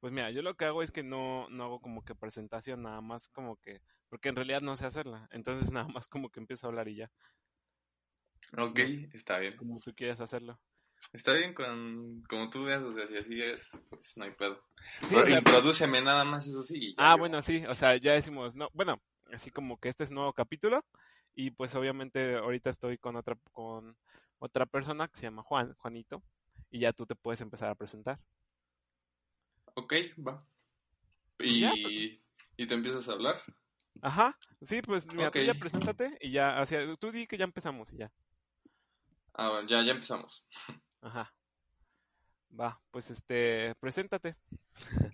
Pues mira, yo lo que hago es que no, no hago como que presentación, nada más como que, porque en realidad no sé hacerla, entonces nada más como que empiezo a hablar y ya, Ok, está bien. como tú quieras hacerlo. Está bien con, como tú veas, o sea, si así es, pues no hay pedo. Sí, Pero o sea, introdúceme nada más, eso sí. Ah, yo- bueno, sí, o sea, ya decimos, no, bueno, así como que este es nuevo capítulo y pues obviamente ahorita estoy con otra con otra persona que se llama Juan, Juanito, y ya tú te puedes empezar a presentar. Ok, va. Y, Ya, y te empiezas a hablar. Ajá, sí, pues mira, tú ya preséntate y ya, hacia, tú di que ya empezamos y ya. Ah, bueno, ya, ya empezamos. Ajá. Va, pues este, preséntate.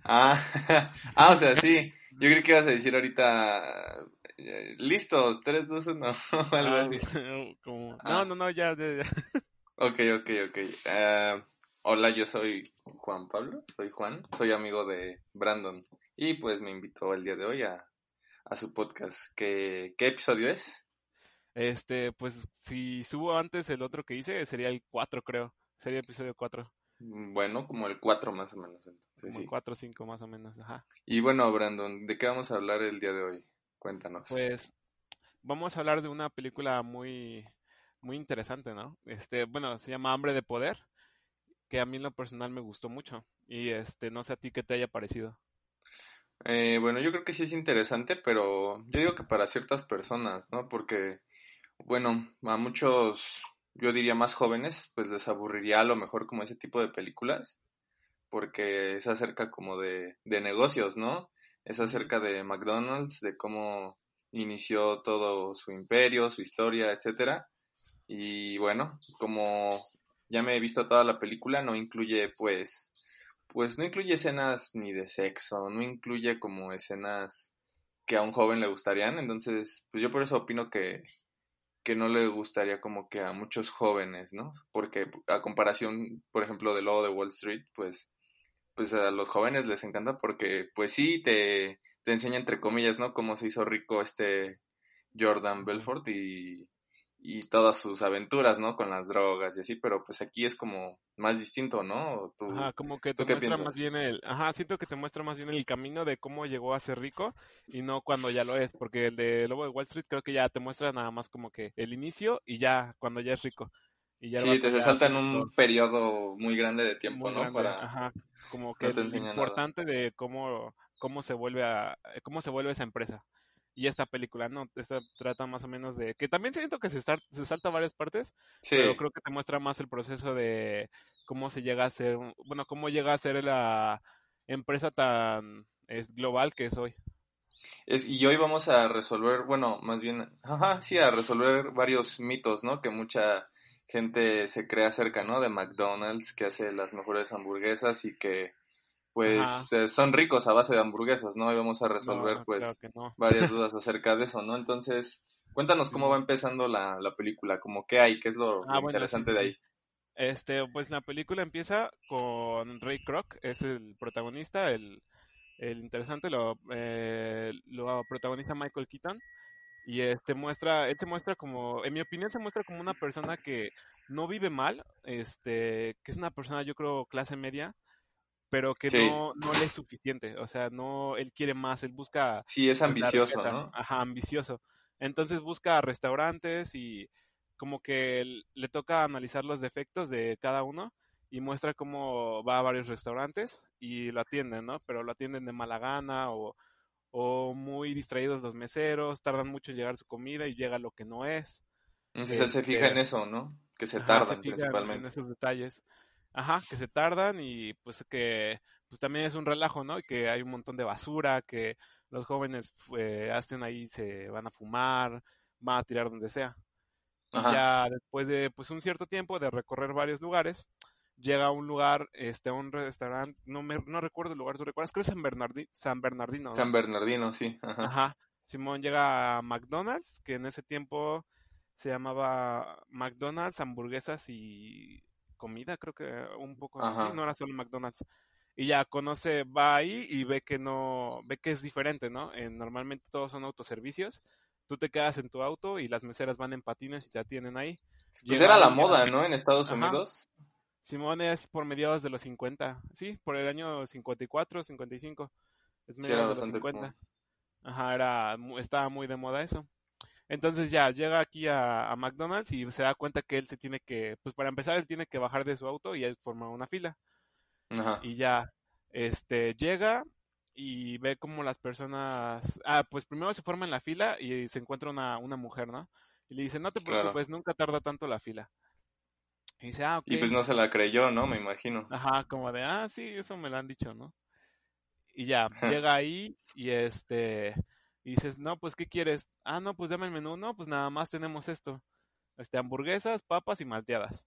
Ah, ah, o sea, sí. Yo creo que ibas a decir ahorita, eh, listos, 3, 2, 1, o algo Ah, así. como- Ah. No, no, no, ya, ya, ya. Ok, ok, ok. Eh, hola, yo soy Juan Pablo, soy Juan, soy amigo de Brandon y pues me invitó el día de hoy a, a su podcast. ¿Qué, ¿Qué episodio es? Este, pues si subo antes el otro que hice, sería el 4, creo. Sería episodio 4. Mm, Bueno, como el 4 más o menos. Entonces, Como sí. el 4 o 5 más o menos, ajá. Y bueno, Brandon, ¿de qué vamos a hablar el día de hoy? Cuéntanos. Pues vamos a hablar de una película muy, muy interesante, ¿no? Este, bueno, se llama Hambre de Poder, que a mí en lo personal me gustó mucho. Y este, no sé a ti qué te haya parecido. Eh, bueno, yo creo que sí es interesante, pero yo digo que para ciertas personas, ¿no? Porque, bueno, a muchos, yo diría más jóvenes, pues les aburriría a lo mejor como ese tipo de películas, porque es acerca como de, de negocios, ¿no? Es acerca de McDonald's, de cómo inició todo su imperio, su historia, etcétera. Y bueno, como ya me he visto toda la película, no incluye pues pues no incluye escenas ni de sexo, no incluye como escenas que a un joven le gustarían, entonces, pues yo por eso opino que, que no le gustaría como que a muchos jóvenes, ¿no? Porque a comparación, por ejemplo, de Lobo de Wall Street, pues, pues a los jóvenes les encanta porque, pues sí, te, te enseña entre comillas, ¿no? Cómo se hizo rico este Jordan Belfort y, y todas sus aventuras, ¿no? Con las drogas y así, pero pues aquí es como más distinto, ¿no? Tú, Ajá, como que ¿tú te muestra piensas? más bien el, ajá, siento que te muestra más bien el camino de cómo llegó a ser rico y no cuando ya lo es, porque el de Lobo de Wall Street creo que ya te muestra nada más como que el inicio y ya cuando ya es rico. Y ya Sí, te se salta en un periodo muy grande de tiempo, muy ¿no? grande, Para... ajá, como que no nada. importante de cómo cómo se vuelve a cómo se vuelve esa empresa. Y esta película, no, esta trata más o menos de que también siento que se, sar- se salta varias partes, Sí, pero creo que te muestra más el proceso de cómo se llega a ser, bueno, cómo llega a ser la empresa tan es global que es hoy. es, y hoy vamos a resolver, bueno, más bien, ajá, sí, a resolver varios mitos, ¿no? Que mucha gente se cree acerca, ¿no? De McDonald's, que hace las mejores hamburguesas y que, pues, eh, son ricos a base de hamburguesas, ¿no? Y vamos a resolver, no, pues, claro que no. varias dudas acerca de eso, ¿no? Entonces, cuéntanos cómo va empezando la, la película, como qué hay, qué es lo, Ah, lo bueno, sí, interesante sí, de ahí. Este, pues la película empieza con Ray Kroc, es el protagonista, el, el interesante, lo, eh, lo protagoniza Michael Keaton. Y este muestra, él se muestra como, en mi opinión, se muestra como una persona que no vive mal, este, que es una persona, yo creo, clase media, pero que Sí, no, no le es suficiente. O sea, no, él quiere más, él busca sí, es ambicioso, riqueza, ¿no? ajá, ambicioso. Entonces busca restaurantes y como que le toca analizar los defectos de cada uno y muestra cómo va a varios restaurantes y lo atienden, ¿no? Pero lo atienden de mala gana o, o muy distraídos los meseros, tardan mucho en llegar su comida y llega lo que no es. Entonces él se fija en Este, eso, ¿no? Que se Ajá, se tardan fijan en principalmente. esos detalles. Ajá, que se tardan y pues que pues también es un relajo, ¿no? Y que hay un montón de basura, que los jóvenes eh, hacen ahí, se van a fumar, van a tirar donde sea. Y ya después de pues un cierto tiempo de recorrer varios lugares, llega a un lugar, este, a un restaurante, no me, no recuerdo el lugar, ¿tú recuerdas? Creo que es San, Bernardi, San Bernardino. ¿no? San Bernardino, sí. Ajá. Ajá. Simón llega a McDonald's, que en ese tiempo se llamaba McDonald's, hamburguesas y comida, creo que un poco así, no era solo McDonald's. Y ya conoce, va ahí y ve que no, ve que es diferente, ¿no? Eh, normalmente todos son autoservicios. Tú te quedas en tu auto y las meseras van en patines y te atienden ahí. Pues era la moda, ¿no? En Estados Ajá. Unidos. Simón es por mediados de los 50, sí, por el año 54, 55. Es Sí, mediados de los bastante 50. común. Ajá, era, estaba muy de moda eso. Entonces ya llega aquí a, a McDonald's y se da cuenta que él se tiene que, pues para empezar, él tiene que bajar de su auto y él forma una fila. Ajá. Y ya, este, llega y ve como las personas, ah, pues primero se forma en la fila y se encuentra una, una mujer, ¿no? Y le dice, no te Claro. preocupes, nunca tarda tanto la fila. Y dice, ah, ok. Y pues no se la creyó, ¿no? Me imagino. Ajá, como de, ah, sí, eso me lo han dicho, ¿no? Y ya, llega ahí y este, y dices, no, pues, ¿qué quieres? Ah, no, pues dame el menú, no, pues nada más tenemos esto, este, hamburguesas, papas y malteadas.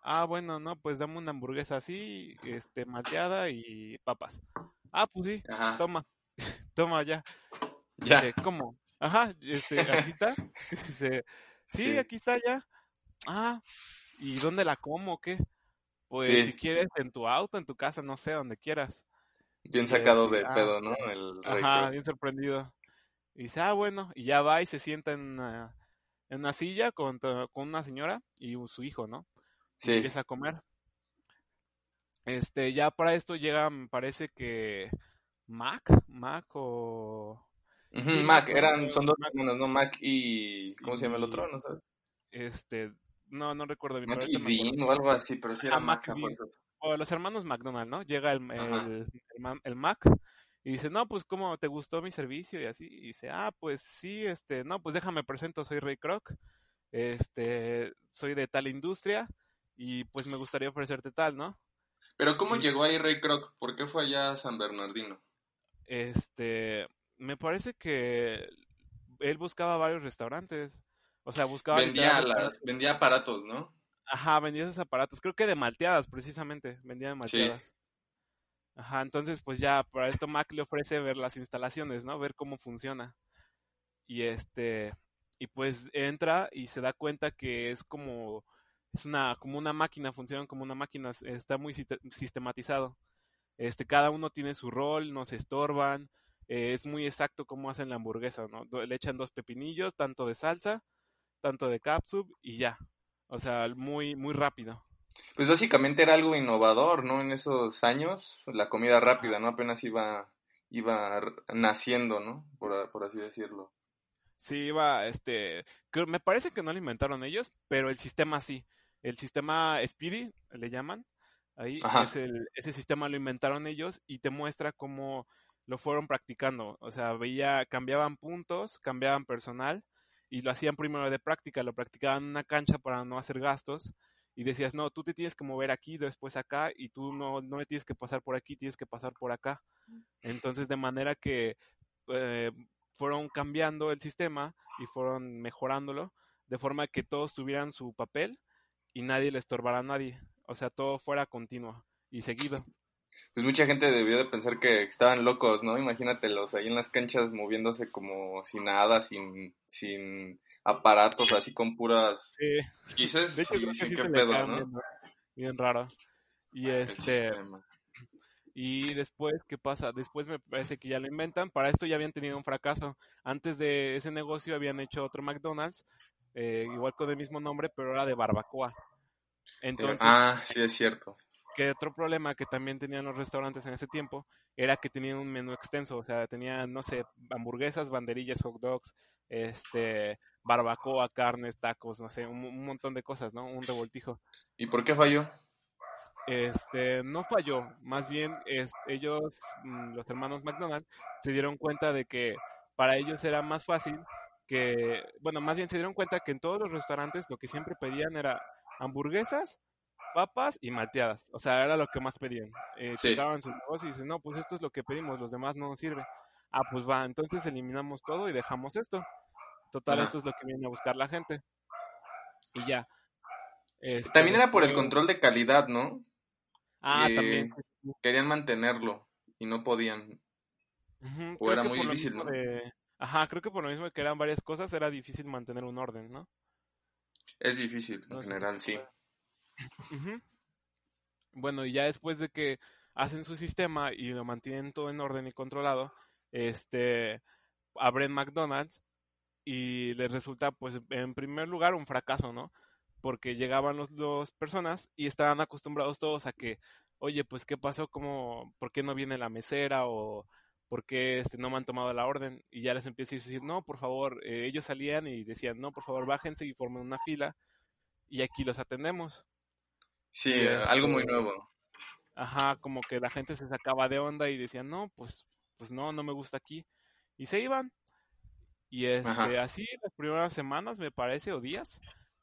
Ah, bueno, no, pues dame una hamburguesa así, este, malteada y papas. Ah, pues sí, Ajá. toma, toma ya. Ya. Dice, ¿cómo? Ajá, este, aquí está. Dice, sí, Sí. aquí está ya. Ah, ¿y dónde la como o qué? Pues Sí. si quieres en tu auto, en tu casa, no sé, donde quieras. Bien sacado de ah, pedo, ¿no? El Ajá, bien sorprendido. Y dice, ah, bueno, y ya va y se sienta en una, en una silla con, con una señora y su hijo, ¿no? Y Sí. empieza a comer. Este, ya para esto llega, me parece que Mac, Mac o sí, Mac, eran, son dos Mac. hermanos, ¿no? Mac y... ¿Cómo se llama el Y- otro? ¿No sabes? este, no, no recuerdo bien, Mac y. Dean o algo así, pero sí era Ah, Mac y o los hermanos McDonald, ¿no? Llega el, el, el Mac y dice, no, pues, ¿cómo te gustó mi servicio? Y así, y dice, ah, pues sí, este, no, pues déjame presento, soy Ray Kroc, este, soy de tal industria y pues me gustaría ofrecerte tal, ¿no? Pero ¿cómo Y- llegó ahí Ray Kroc? ¿Por qué fue allá a San Bernardino? Este, me parece que él buscaba varios restaurantes, o sea, buscaba Vendía, las, vendía aparatos, ¿no? Ajá, vendía esos aparatos, creo que de malteadas, precisamente, vendía de malteadas. Ajá, entonces pues ya para esto Mac le ofrece ver las instalaciones, ¿no? Ver cómo funciona. Y este, y pues entra y se da cuenta que es como, es una, como una máquina, funcionan como una máquina, está muy siste- sistematizado. Este, cada uno tiene su rol, no se estorban, eh, es muy exacto cómo hacen la hamburguesa, ¿no? Le echan dos pepinillos, tanto de salsa, tanto de catsup y ya. O sea, muy, muy rápido. Pues básicamente era algo innovador, ¿no? En esos años, la comida rápida, ¿no? Apenas iba, iba naciendo, ¿no? Por, por así decirlo. Sí, iba, este, creo- me parece que no lo inventaron ellos, pero el sistema sí. El sistema Speedy, le llaman, ahí, es el, ese sistema lo inventaron ellos y te muestra cómo lo fueron practicando. O sea, veía, cambiaban puntos, cambiaban personal y lo hacían primero de práctica, lo practicaban en una cancha para no hacer gastos y decías, no, tú te tienes que mover aquí, después acá y tú no, no le tienes que pasar por aquí, tienes que pasar por acá. Entonces, de manera que eh, fueron cambiando el sistema y fueron mejorándolo de forma que todos tuvieran su papel y nadie le estorbara a nadie. O sea, todo fuera continuo y seguido. Pues mucha gente debió de pensar que estaban locos, ¿no? Imagínatelos ahí en las canchas moviéndose como sin nada, sin, sin aparatos, así con puras Sí, quises de hecho, y creo que sí qué pedo, ¿no? bien, bien raro. Y este, y después, ¿qué pasa? Después me parece que ya lo inventan. Para esto ya habían tenido un fracaso. Antes de ese negocio habían hecho otro McDonald's, eh, igual con el mismo nombre, pero era de barbacoa. Entonces, ah, sí es cierto. que otro problema que también tenían los restaurantes en ese tiempo era que tenían un menú extenso, o sea, tenían, no sé, hamburguesas, banderillas, hot dogs, este, barbacoa, carnes, tacos, no sé, un, un montón de cosas, ¿no? Un revoltijo. ¿Y por qué falló? Este, no falló, más bien es, ellos, mm, los hermanos McDonald, se dieron cuenta de que para ellos era más fácil que, bueno, más bien se dieron cuenta que en todos los restaurantes lo que siempre pedían era hamburguesas, papas y malteadas. O sea, era lo que más pedían. Eh, Sí. checaban sus negocios y dicen, no, pues esto es lo que pedimos, los demás no nos sirve. Ah, pues va, entonces eliminamos todo y dejamos esto. Total, Ajá. esto es lo que viene a buscar la gente. Y ya. Este, También era por el control de calidad, ¿no? Ah, también. Querían mantenerlo y no podían. O era muy difícil, ¿no? Ajá, creo que por lo mismo que eran varias cosas, era difícil mantener un orden, ¿no? Es difícil, en general, sí. Bueno, y ya después de que hacen su sistema y lo mantienen todo en orden y controlado, este, abren McDonald's y les resulta, pues, en primer lugar, un fracaso, ¿no? Porque llegaban los dos personas y estaban acostumbrados todos a que, oye, pues, ¿qué pasó? ¿Cómo, por qué no viene la mesera? O, ¿por qué este, no me han tomado la orden? Y ya les empieza a decir, no, por favor, eh, ellos salían y decían, no, por favor, bájense y formen una fila y aquí los atendemos. Sí, algo muy nuevo. Ajá, como que la gente se sacaba de onda y decían, no, pues, pues no, no me gusta aquí. Y se iban. Y este, así las primeras semanas, me parece, o días,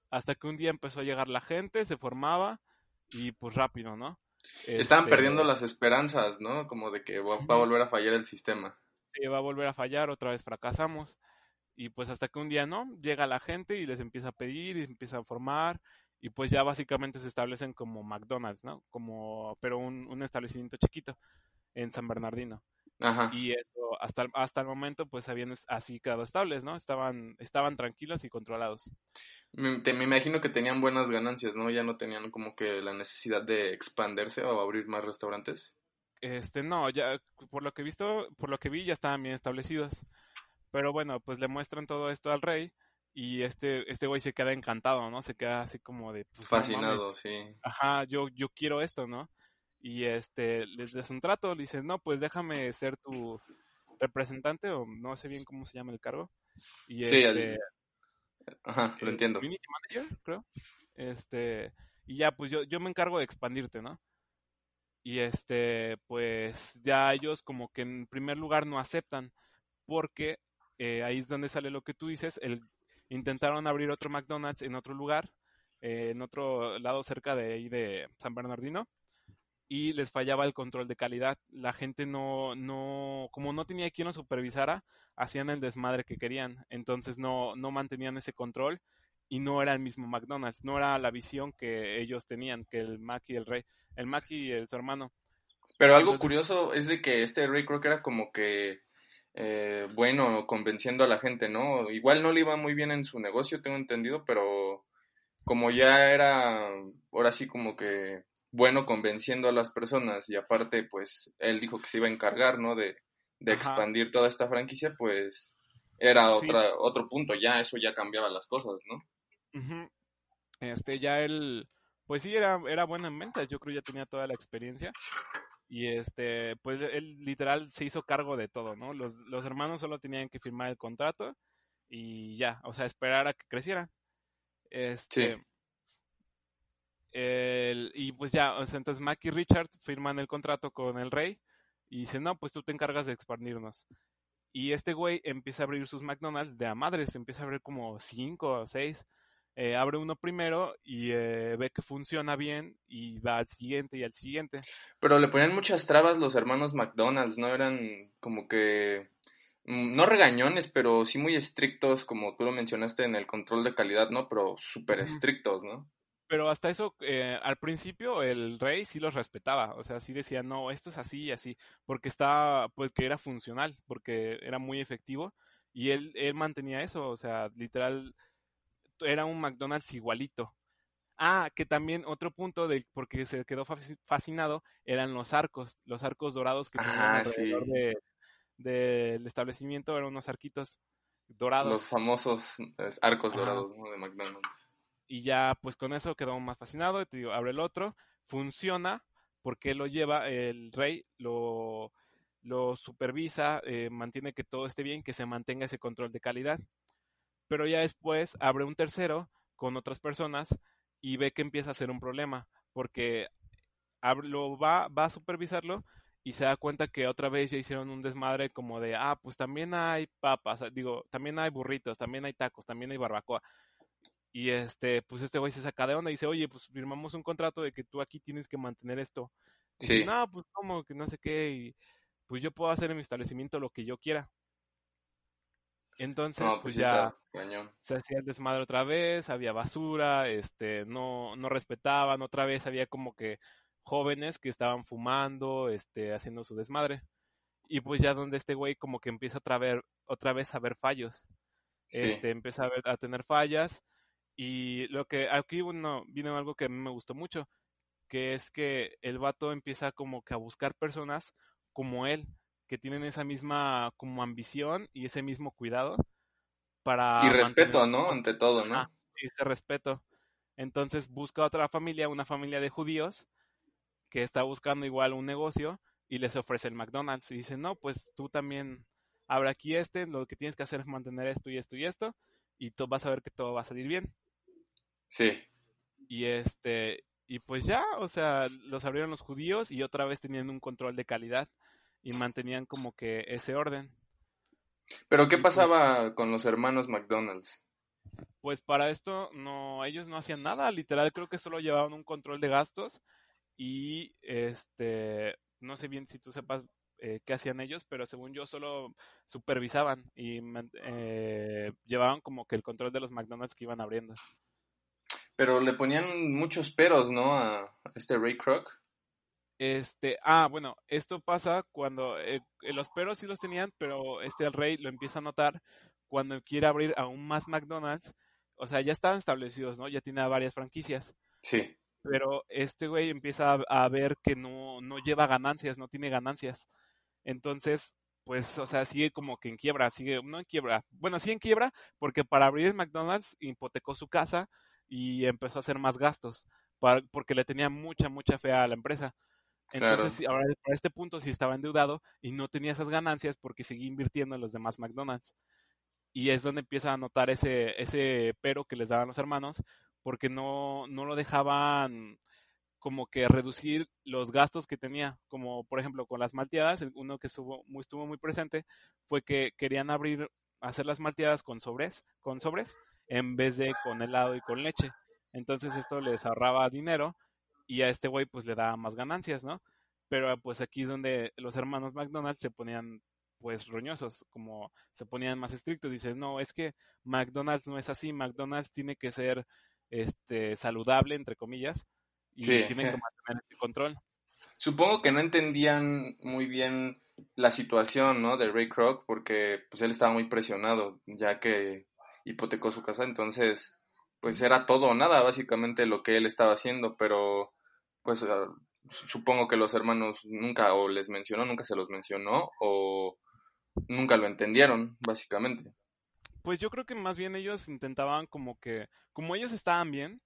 hasta que un día empezó a llegar la gente, se formaba y pues rápido, ¿no? Estaban este perdiendo las esperanzas, ¿no? Como de que va, a volver a fallar el sistema. Sí, va a volver a fallar, otra vez fracasamos. Y pues hasta que un día, ¿no? Llega la gente y les empieza a pedir y empieza a formar y pues ya básicamente se establecen como McDonald's, ¿no? Como, pero un, un establecimiento chiquito en San Bernardino. Ajá. Y eso, hasta, hasta el momento, pues habían así quedado estables, ¿no? Estaban, estaban tranquilos y controlados. Me, me imagino que tenían buenas ganancias, ¿no? Ya no tenían como que la necesidad de expandirse o abrir más restaurantes. Este, no, ya, por lo que he visto, por lo que vi, ya estaban bien establecidos. Pero bueno, pues le muestran todo esto al rey y este este güey se queda encantado, ¿no? Se queda así como de pues, fascinado, sí. Ajá, yo yo quiero esto, ¿no? Y este les das un trato, le dices, "No, pues déjame ser tu representante o no sé bien cómo se llama el cargo." Y sí, este, Ajá, lo entiendo. Community manager, creo. Este, y ya pues yo yo me encargo de expandirte, ¿no? Y este, pues ya ellos como que en primer lugar no aceptan porque eh, ahí es donde sale lo que tú dices, el intentaron abrir otro McDonald's en otro lugar, eh, en otro lado cerca de ahí de San Bernardino, y les fallaba el control de calidad. La gente no, no, como no tenía quien lo supervisara, hacían el desmadre que querían. Entonces no, no mantenían ese control y no era el mismo McDonald's, no era la visión que ellos tenían, que el Mac y el Rey, el Mac y el, su hermano. Pero algo curioso es de que este Rey creo que era como que eh, bueno convenciendo a la gente, ¿no? Igual no le iba muy bien en su negocio, tengo entendido, pero como ya era ahora sí como que bueno convenciendo a las personas y aparte pues él dijo que se iba a encargar, ¿no? De, expandir toda esta franquicia, pues era otra, otro punto, ya eso ya cambiaba las cosas, ¿no? Este, ya él, pues sí, era, era bueno en ventas, yo creo ya tenía toda la experiencia y este, pues él literal se hizo cargo de todo, ¿no? Los, los hermanos solo tenían que firmar el contrato y ya, o sea, esperar a que creciera. Este, y pues ya, o sea, entonces Mac y Richard firman el contrato con el rey y dicen, no, pues tú te encargas de expandirnos. Y este güey empieza a abrir sus McDonald's de a madres, empieza a abrir como cinco o seis eh, abre uno primero y eh, ve que funciona bien y va al siguiente y al siguiente. Pero le ponían muchas trabas los hermanos McDonald's, ¿no? Eran como que, mm, no regañones, pero sí muy estrictos, como tú lo mencionaste en el control de calidad, ¿no? Pero súper estrictos, ¿no? Pero hasta eso, eh, al principio el rey sí los respetaba, o sea, sí decía, no, esto es así y así, porque estaba, porque era funcional, porque era muy efectivo y él, él mantenía eso, o sea, literal, era un McDonald's igualito. Ah, que también otro punto del porque se quedó fascinado eran los arcos, los arcos dorados que tenían ah, alrededor del establecimiento, eran unos arquitos dorados. Los famosos arcos dorados de McDonald's. Y ya, pues con eso quedó más fascinado. Te digo, abre el otro, funciona, porque lo lleva el rey, lo, lo supervisa, eh, mantiene que todo esté bien, que se mantenga ese control de calidad pero ya después abre un tercero con otras personas y ve que empieza a ser un problema, porque lo va, va a supervisarlo y se da cuenta que otra vez ya hicieron un desmadre como de, ah, pues también hay papas, digo, también hay burritos, también hay tacos, también hay barbacoa. Y este, pues este güey se saca de onda y dice, oye, pues firmamos un contrato de que tú aquí tienes que mantener esto. Y sí. no, pues como que no sé qué, y pues yo puedo hacer en mi establecimiento lo que yo quiera. Entonces, pues, pues ya se hacía el desmadre otra vez, había basura, este, no, no respetaban, otra vez había como que jóvenes que estaban fumando, este, haciendo su desmadre. Y pues ya donde este güey como que empieza otra vez, otra vez a ver fallos. Este, empieza a, ver, a tener fallas. Y lo que aquí uno, vino algo que a mí me gustó mucho, que es que el vato empieza como que a buscar personas como él, que tienen esa misma como ambición y ese mismo cuidado para... Y respeto, ¿no? Ante todo, ¿no? y ese respeto. Entonces busca otra familia, una familia de judíos, que está buscando igual un negocio y les ofrece el McDonald's. Y dice, no, pues tú también abre aquí este, lo que tienes que hacer es mantener esto y esto y esto, y tú vas a ver que todo va a salir bien. Sí. Y este, y pues ya, o sea, los abrieron los judíos y otra vez tenían un control de calidad y mantenían como que ese orden. Pero ¿qué pues pasaba con los hermanos McDonald's? Pues para esto no, ellos no hacían nada, literal creo que solo llevaban un control de gastos y este, no sé bien si tú sepas eh, qué hacían ellos, pero según yo solo supervisaban y eh, llevaban como que el control de los McDonald's que iban abriendo. Pero le ponían muchos peros, ¿no? A este Ray Kroc. Este, ah, bueno, esto pasa cuando eh, los peros sí los tenían, pero este el rey lo empieza a notar cuando quiere abrir aún más McDonald's. O sea, ya estaban establecidos, ¿no? Ya tiene varias franquicias. Sí. Pero este güey empieza a, a ver que no, no lleva ganancias, no tiene ganancias. Entonces, pues, o sea, sigue como que en quiebra, sigue, no en quiebra, bueno, sí en quiebra, porque para abrir el McDonald's hipotecó su casa, y empezó a hacer más gastos porque le tenía mucha, mucha fe a la empresa. Entonces, ahora para este punto sí estaba endeudado y no tenía esas ganancias porque seguía invirtiendo en los demás McDonald's. Y es donde empieza a notar ese, ese pero que les daban los hermanos porque no, no lo dejaban como que reducir los gastos que tenía, como por ejemplo con las malteadas, uno que estuvo muy, estuvo muy presente fue que querían abrir, hacer las malteadas con sobres, con sobres, en vez de con helado y con leche. Entonces esto les ahorraba dinero y a este güey pues le daba más ganancias, ¿no? Pero pues aquí es donde los hermanos McDonald's se ponían pues roñosos, como se ponían más estrictos, dices, no, es que McDonald's no es así, McDonald's tiene que ser este saludable entre comillas y tienen que mantener el control. Supongo que no entendían muy bien la situación, ¿no? De Ray Kroc porque pues él estaba muy presionado, ya que hipotecó su casa, entonces pues era todo o nada básicamente lo que él estaba haciendo, pero pues ah, supongo que los hermanos nunca o les mencionó, nunca se los mencionó o nunca lo entendieron básicamente. Pues yo creo que más bien ellos intentaban como que, como ellos estaban bien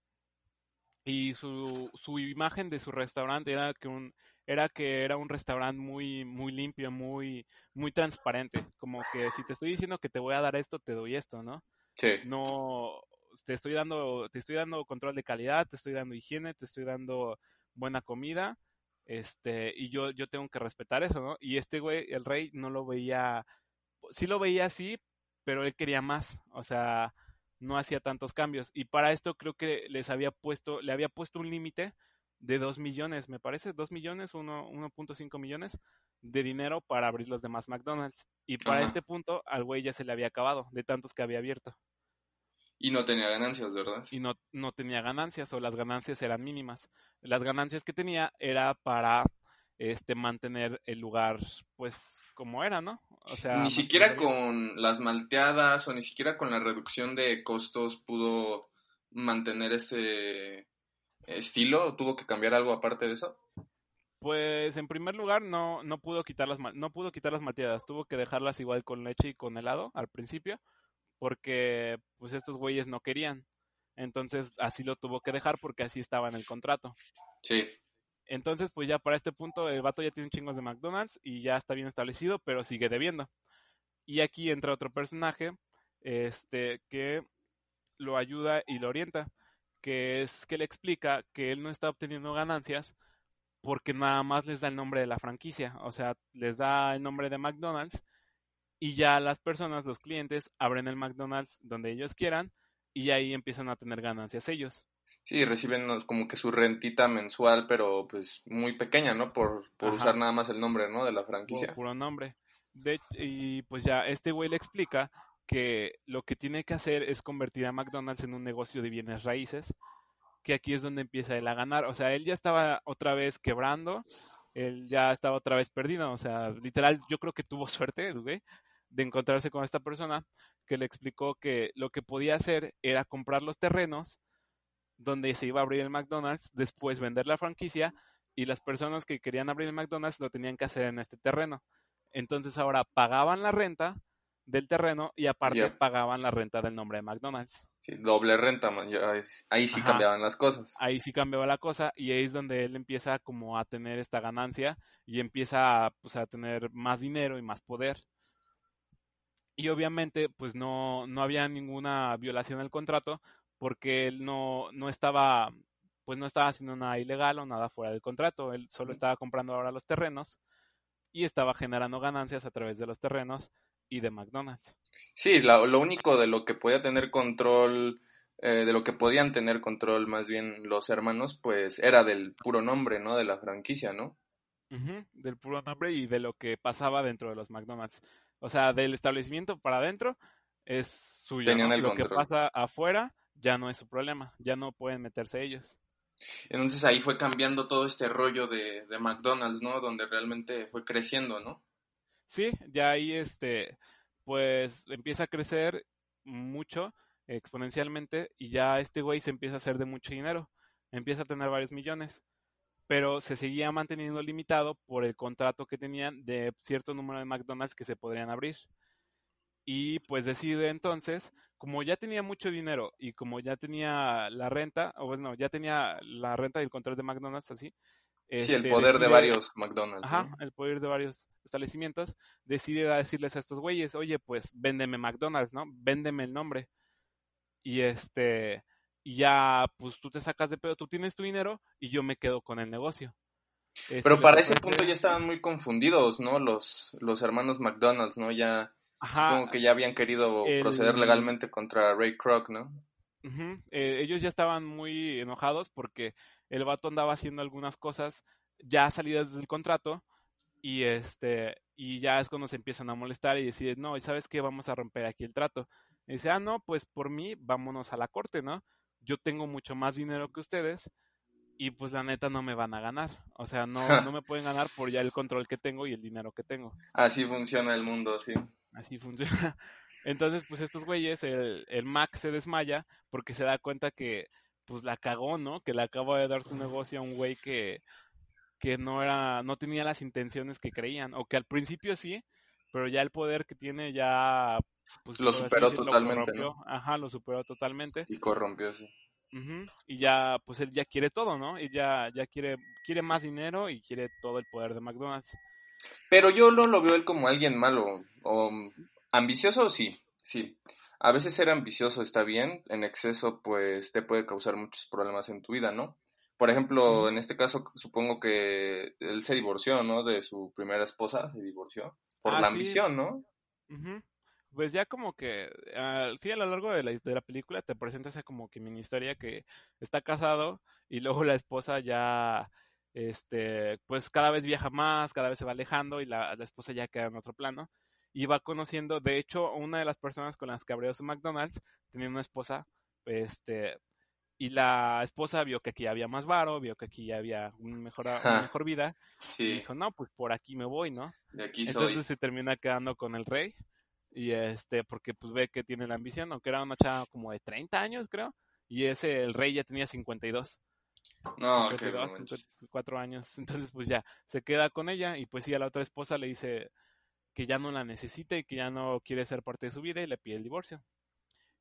y su, su imagen de su restaurante era que un, era que era un restaurante muy, muy limpio, muy, muy transparente. Como que si te estoy diciendo que te voy a dar esto, te doy esto, ¿no? No, te estoy dando, te estoy dando control de calidad, te estoy dando higiene, te estoy dando buena comida, este, y yo, yo tengo que respetar eso, ¿no? Y este güey, el rey, no lo veía, sí lo veía así, pero él quería más, o sea, no hacía tantos cambios. Y para esto creo que les había puesto, le había puesto un límite de 2 millones, me parece, 2 millones, 1.5 millones de dinero para abrir los demás McDonald's. Y para este punto al güey ya se le había acabado de tantos que había abierto. Y no tenía ganancias, ¿verdad? Y no, no tenía ganancias o las ganancias eran mínimas. Las ganancias que tenía era para este mantener el lugar pues como era, ¿no? O sea, ni siquiera con las malteadas o ni siquiera con la reducción de costos pudo mantener ese estilo, tuvo que cambiar algo aparte de eso. Pues en primer lugar no, no pudo quitar las no pudo quitar las malteadas, tuvo que dejarlas igual con leche y con helado al principio porque pues estos güeyes no querían. Entonces así lo tuvo que dejar porque así estaba en el contrato. Sí. Entonces pues ya para este punto el vato ya tiene chingos de McDonald's y ya está bien establecido, pero sigue debiendo. Y aquí entra otro personaje este que lo ayuda y lo orienta, que es que le explica que él no está obteniendo ganancias porque nada más les da el nombre de la franquicia, o sea, les da el nombre de McDonald's y ya las personas, los clientes, abren el McDonald's donde ellos quieran y ahí empiezan a tener ganancias ellos. Sí, reciben como que su rentita mensual, pero pues muy pequeña, ¿no? Por, por usar nada más el nombre, ¿no? De la franquicia. Por puro nombre. De, y pues ya este güey le explica que lo que tiene que hacer es convertir a McDonald's en un negocio de bienes raíces que aquí es donde empieza él a ganar. O sea, él ya estaba otra vez quebrando, él ya estaba otra vez perdido. O sea, literal, yo creo que tuvo suerte, de encontrarse con esta persona que le explicó que lo que podía hacer era comprar los terrenos donde se iba a abrir el McDonald's, después vender la franquicia y las personas que querían abrir el McDonald's lo tenían que hacer en este terreno. Entonces ahora pagaban la renta del terreno y aparte pagaban la renta del nombre de McDonald's. Sí, doble renta, man. ahí sí cambiaban las cosas. Ahí sí cambiaba la cosa y ahí es donde él empieza como a tener esta ganancia y empieza pues, a tener más dinero y más poder. Y obviamente pues no, no había ninguna violación del contrato porque él no, no estaba pues no estaba haciendo nada ilegal o nada fuera del contrato, él solo estaba comprando ahora los terrenos y estaba generando ganancias a través de los terrenos y de McDonald's. Sí, lo, lo único de lo que podía tener control, eh, de lo que podían tener control más bien los hermanos, pues era del puro nombre, ¿no? De la franquicia, ¿no? del puro nombre y de lo que pasaba dentro de los McDonald's. O sea, del establecimiento para adentro es suyo. ¿no? Lo que pasa afuera ya no es su problema, ya no pueden meterse ellos. Entonces ahí fue cambiando todo este rollo de, de McDonald's, ¿no? Donde realmente fue creciendo, ¿no? Sí, ya ahí este, pues empieza a crecer mucho, exponencialmente, y ya este güey se empieza a hacer de mucho dinero, empieza a tener varios millones, pero se seguía manteniendo limitado por el contrato que tenían de cierto número de McDonald's que se podrían abrir. Y pues decide entonces, como ya tenía mucho dinero y como ya tenía la renta, o bueno, ya tenía la renta y el control de McDonald's así, sí, el este, poder de varios McDonald's. Ajá, el poder de varios establecimientos. Decide decirles a estos güeyes, oye, pues véndeme McDonald's, ¿no? Véndeme el nombre. Y este, y ya, pues tú te sacas de pedo, tú tienes tu dinero y yo me quedo con el negocio. Este, Pero para ese punto ya estaban muy confundidos, ¿no? Los, los hermanos McDonald's, ¿no? Ya, supongo que ya habían querido proceder legalmente contra Ray Kroc, ¿no? Eh, ellos ya estaban muy enojados porque el vato andaba haciendo algunas cosas ya salidas del contrato y este y ya es cuando se empiezan a molestar y deciden, no, ¿y sabes qué? Vamos a romper aquí el trato. Y dice, ah, no, pues por mí, vámonos a la corte, ¿no? Yo tengo mucho más dinero que ustedes y pues la neta no me van a ganar. O sea, no, no me pueden ganar por ya el control que tengo y el dinero que tengo. Así funciona el mundo, sí. Así funciona. Entonces, pues estos güeyes, el, el Mac se desmaya porque se da cuenta que pues la cagó, ¿no? Que le acaba de dar su negocio a un güey que, que no era, no tenía las intenciones que creían, o que al principio sí, pero ya el poder que tiene ya pues, lo superó totalmente, Ajá, lo superó totalmente. Y corrompió, sí. Y ya, pues él ya quiere todo, ¿no? Y ya, ya quiere, quiere más dinero y quiere todo el poder de McDonald's. Pero yo no lo veo él como alguien malo, o ambicioso, sí, sí a veces ser ambicioso está bien, en exceso pues te puede causar muchos problemas en tu vida, ¿no? Por ejemplo, en este caso supongo que él se divorció, ¿no? De su primera esposa, se divorció por ah, la ambición, ¿no? Pues ya como que, uh, sí, a lo largo de la, de la película te presenta esa como que mini historia que está casado y luego la esposa ya, este, pues cada vez viaja más, cada vez se va alejando y la, la esposa ya queda en otro plano y va conociendo, de hecho, una de las personas con las que abrió su McDonald's tenía una esposa, este, y la esposa vio que aquí había más varo, vio que aquí había una mejor, una mejor vida, y dijo, no, pues por aquí me voy, ¿no? aquí Entonces se termina quedando con el rey, y este, porque pues ve que tiene la ambición, aunque era una chava como de 30 años, creo, y ese, el rey ya tenía 52. No, 52, 54 años, entonces pues ya, se queda con ella, y pues sí, a la otra esposa le dice, que ya no la necesita y que ya no quiere ser parte de su vida y le pide el divorcio.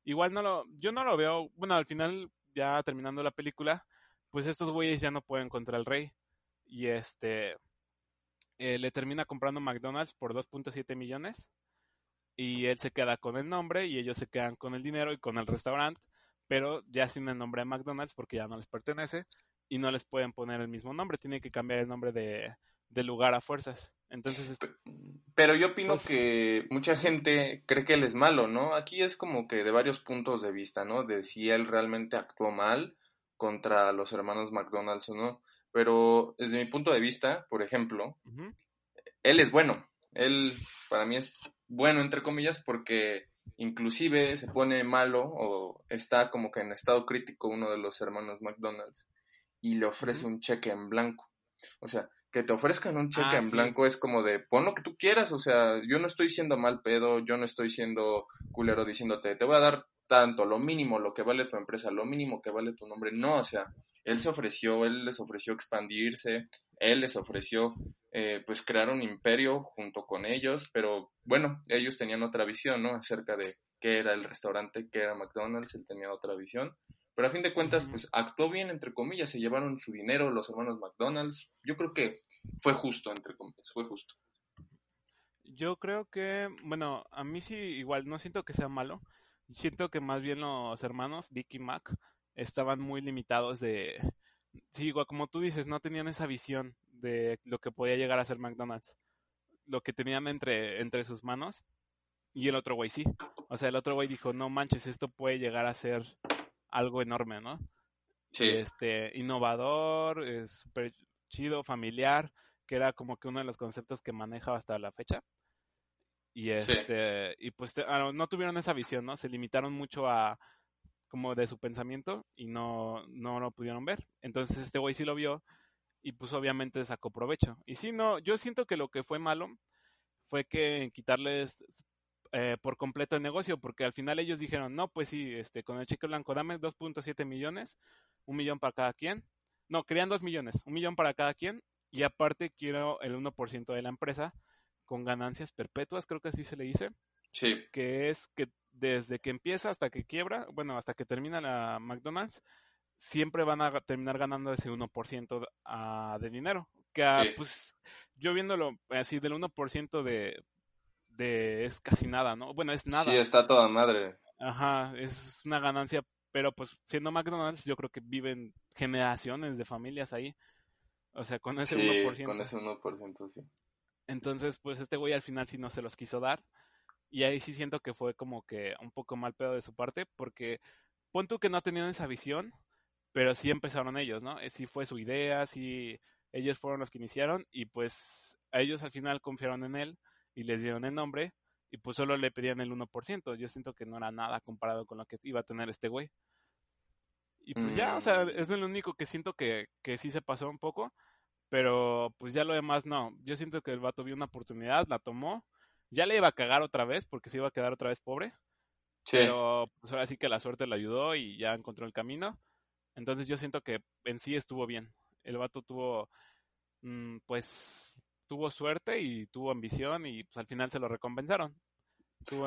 Igual no lo, yo no lo veo, bueno, al final, ya terminando la película, pues estos güeyes ya no pueden contra el rey. Y este, eh, le termina comprando McDonald's por 2.7 millones. Y él se queda con el nombre y ellos se quedan con el dinero y con el restaurante, pero ya sin el nombre de McDonald's porque ya no les pertenece y no les pueden poner el mismo nombre, tienen que cambiar el nombre de, de lugar a fuerzas. Entonces, pero yo opino pues que mucha gente cree que él es malo, ¿no? Aquí es como que de varios puntos de vista, ¿no? De si él realmente actuó mal contra los hermanos McDonald's o no. Pero desde mi punto de vista, por ejemplo, él es bueno. Él para mí es bueno, entre comillas, porque inclusive se pone malo o está como que en estado crítico uno de los hermanos McDonald's y le ofrece un cheque en blanco. O sea, que te ofrezcan un cheque Ah, en sí. blanco es como de pon lo que tú quieras, o sea, yo no estoy siendo mal pedo, yo no estoy siendo culero diciéndote, te voy a dar tanto, lo mínimo, lo que vale tu empresa, lo mínimo que vale tu nombre, no, o sea, él se ofreció, él les ofreció expandirse, él les ofreció eh, pues crear un imperio junto con ellos, pero bueno, ellos tenían otra visión, ¿no? Acerca de qué era el restaurante, qué era McDonald's, él tenía otra visión. Pero a fin de cuentas, pues actuó bien, entre comillas, se llevaron su dinero los hermanos McDonald's. Yo creo que fue justo, entre comillas, fue justo. Yo creo que, bueno, a mí sí igual no siento que sea malo. Siento que más bien los hermanos Dick y Mac estaban muy limitados de, sí, igual como tú dices, no tenían esa visión de lo que podía llegar a ser McDonald's. Lo que tenían entre, entre sus manos y el otro güey sí. O sea, el otro güey dijo, no manches, esto puede llegar a ser algo enorme, ¿no? Sí, este, innovador, es súper chido, familiar, que era como que uno de los conceptos que maneja hasta la fecha. Y Sí. este, y pues ah, no tuvieron esa visión, ¿no? Se limitaron mucho a como de su pensamiento y no, no lo pudieron ver. Entonces este güey sí lo vio y pues obviamente sacó provecho. Y sí, no, yo siento que lo que fue malo fue que quitarles eh, por completo el negocio, porque al final ellos dijeron, no, pues sí, este, con el cheque blanco, dame 2.7 millones, un millón para cada quien. No, querían 2 millones, un millón para cada quien, y aparte quiero el 1% de la empresa con ganancias perpetuas, creo que así se le dice, sí, que es que desde que empieza hasta que quiebra, bueno, hasta que termina la McDonald's, siempre van a terminar ganando ese 1% ah, de dinero. Que ah, Sí. pues yo viéndolo así del 1% de, de es casi nada, ¿no? Bueno, es nada. sí, está toda madre. Ajá, es una ganancia, pero pues siendo McDonald's yo creo que viven generaciones de familias ahí. O sea, con ese Sí, 1%. con ese 1%, sí. Entonces, pues este güey al final sí no se los quiso dar. Y ahí sí siento que fue como que un poco mal pedo de su parte, porque pon tú que no tenían esa visión, pero sí empezaron ellos, ¿no? Sí fue su idea, sí ellos fueron los que iniciaron y pues a ellos al final confiaron en él y les dieron el nombre y pues solo le pedían el 1%. Yo siento que no era nada comparado con lo que iba a tener este güey. Y pues ya, o sea, Mm. es el único que siento que, que sí se pasó un poco, pero pues ya lo demás no. Yo siento que el vato vio una oportunidad, la tomó, ya le iba a cagar otra vez porque se iba a quedar otra vez pobre, Sí, pero pues ahora sí que la suerte le ayudó y ya encontró el camino. Entonces yo siento que en sí estuvo bien. El vato tuvo, mm, pues, tuvo suerte y tuvo ambición y pues al final se lo recompensaron.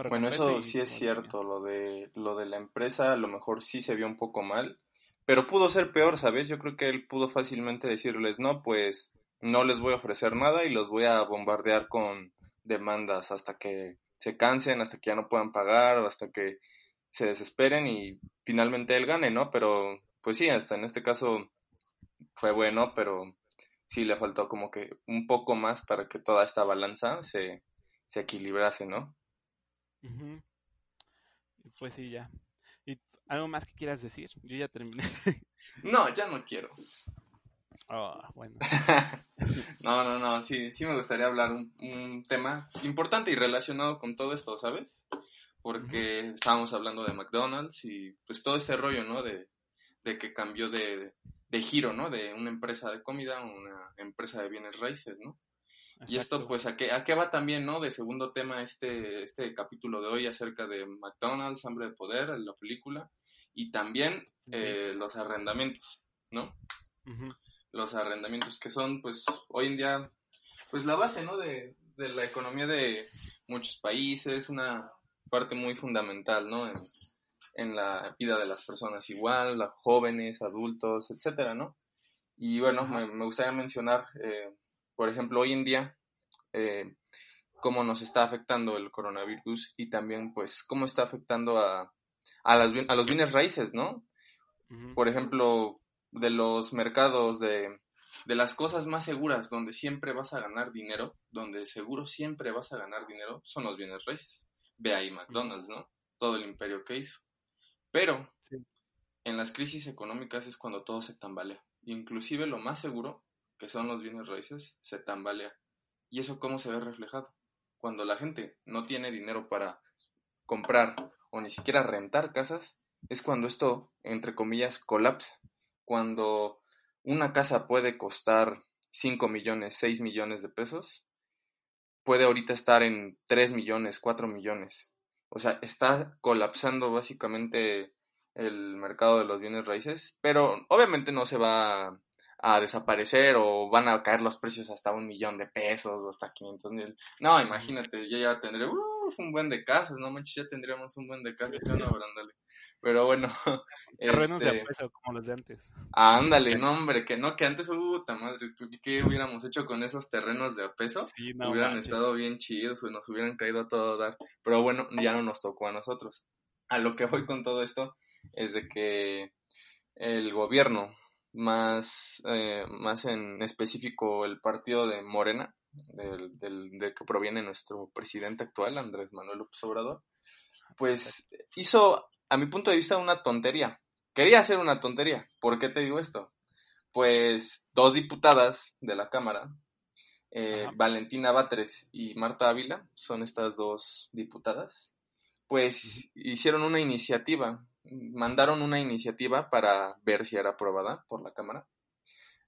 Bueno, eso sí es cierto, lo de, lo de la empresa a lo mejor sí se vio un poco mal, pero pudo ser peor, ¿sabes? Yo creo que él pudo fácilmente decirles, no, pues no les voy a ofrecer nada y los voy a bombardear con demandas hasta que se cansen, hasta que ya no puedan pagar, hasta que se desesperen y finalmente él gane, ¿no? Pero pues sí, hasta en este caso fue bueno, pero sí le faltó como que un poco más para que toda esta balanza se, se equilibrase, ¿no? Pues sí, ya. ¿Y algo más que quieras decir? Yo ya terminé. No, ya no quiero. Oh, bueno. No, no, no, sí, sí me gustaría hablar un, un tema importante y relacionado con todo esto, ¿sabes? Porque estábamos hablando de McDonald's y pues todo ese rollo, ¿no? De, de que cambió de, de giro, ¿no? De una empresa de comida a una empresa de bienes raíces, ¿no? Y esto, pues, ¿a qué, ¿a qué va también, no? De segundo tema este, este capítulo de hoy acerca de McDonald's, Hambre de Poder, la película, y también eh, los arrendamientos, ¿no? Los arrendamientos que son, pues, hoy en día, pues, la base, ¿no? De, de la economía de muchos países, una parte muy fundamental, ¿no? En, en la vida de las personas igual, las jóvenes, adultos, etcétera, ¿no? Y bueno, me, me gustaría mencionar, eh, por ejemplo, hoy en día, eh, cómo nos está afectando el coronavirus y también, pues, cómo está afectando a, a, las, bien- a los bienes raíces, ¿no? Por ejemplo, de los mercados, de, de las cosas más seguras, donde siempre vas a ganar dinero, donde seguro siempre vas a ganar dinero, son los bienes raíces. Ve ahí McDonald's, ¿no? Todo el imperio que hizo. Pero Sí. en las crisis económicas es cuando todo se tambalea. Inclusive lo más seguro, que son los bienes raíces, se tambalea. ¿Y eso cómo se ve reflejado? Cuando la gente no tiene dinero para comprar o ni siquiera rentar casas, es cuando esto, entre comillas, colapsa. Cuando una casa puede costar 5 millones, 6 millones de pesos, puede ahorita estar en 3 millones, 4 millones. O sea, está colapsando básicamente el mercado de los bienes raíces, pero obviamente no se va a desaparecer o van a caer los precios hasta un millón de pesos o hasta 500 mil. No, imagínate, yo ya tendré un buen de casas, no manches, ya tendríamos un buen de casas, Pero bueno. Terrenos de este como los de antes. Ándale, no, hombre, que no, que antes, puta madre, ¿qué hubiéramos hecho con esos terrenos de a peso? hubieran estado bien chidos o nos hubieran caído a todo dar. Pero bueno, ya no nos tocó a nosotros. A lo que voy con todo esto es de que el gobierno más, eh, más en específico el partido de Morena, del, del, de que proviene nuestro presidente actual, Andrés Manuel López Obrador, pues hizo, a mi punto de vista, una tontería. Quería hacer una tontería. ¿Por qué te digo esto? Pues dos diputadas de la Cámara, eh, Valentina Batres y Marta Ávila, son estas dos diputadas, pues hicieron una iniciativa mandaron una iniciativa para ver si era aprobada por la Cámara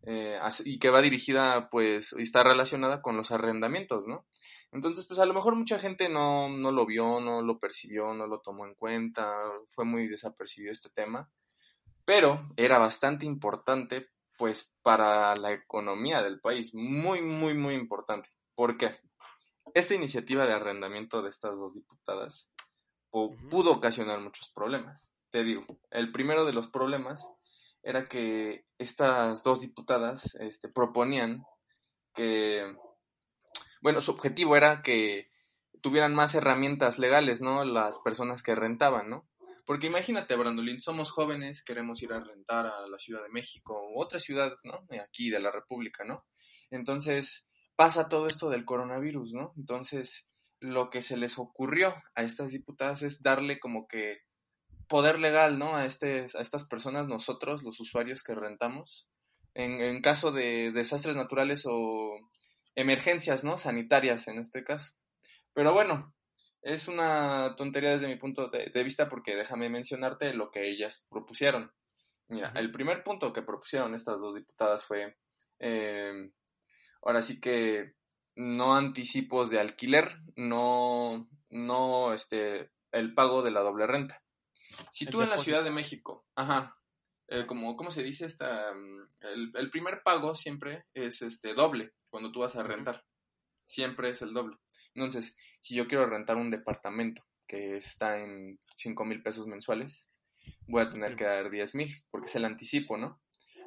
eh, y que va dirigida, pues, y está relacionada con los arrendamientos, ¿no? Entonces, pues a lo mejor mucha gente no, no lo vio, no lo percibió, no lo tomó en cuenta, fue muy desapercibido este tema, pero era bastante importante, pues, para la economía del país, muy, muy, muy importante. ¿Por qué? Esta iniciativa de arrendamiento de estas dos diputadas pudo ocasionar muchos problemas te digo, el primero de los problemas era que estas dos diputadas este, proponían que, bueno, su objetivo era que tuvieran más herramientas legales, ¿no? Las personas que rentaban, ¿no? Porque imagínate, Brandolín, somos jóvenes, queremos ir a rentar a la Ciudad de México u otras ciudades, ¿no? Aquí de la República, ¿no? Entonces pasa todo esto del coronavirus, ¿no? Entonces lo que se les ocurrió a estas diputadas es darle como que poder legal, ¿no? A, este, a estas personas, nosotros, los usuarios que rentamos, en, en caso de desastres naturales o emergencias, ¿no? Sanitarias en este caso. Pero bueno, es una tontería desde mi punto de, vista porque déjame mencionarte lo que ellas propusieron. Mira, el primer punto que propusieron estas dos diputadas fue, eh, ahora sí que no anticipos de alquiler, no, no, este, el pago de la doble renta. Si tú en la Ciudad de México, ajá, eh, como, ¿cómo se dice? Esta, mm, el, primer pago siempre es este doble cuando tú vas a rentar. Siempre es el doble. Entonces, si yo quiero rentar un departamento que está en 5 mil pesos mensuales, voy a tener que dar 10 mil, porque es el anticipo, ¿no?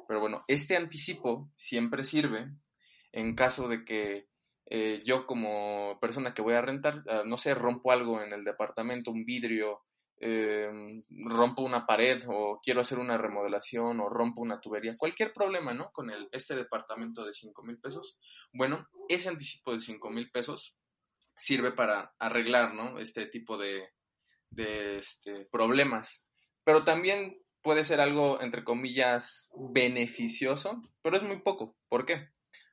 Pero bueno, este anticipo siempre sirve en caso de que eh, yo como persona que voy a rentar, ah, no sé, rompo algo en el departamento, un vidrio, eh, rompo una pared o quiero hacer una remodelación o rompo una tubería, cualquier problema, ¿no? Con el, este departamento de 5 mil pesos, bueno, ese anticipo de 5 mil pesos sirve para arreglar, ¿no? Este tipo de, de este, problemas. Pero también puede ser algo, entre comillas, beneficioso, pero es muy poco. ¿Por qué?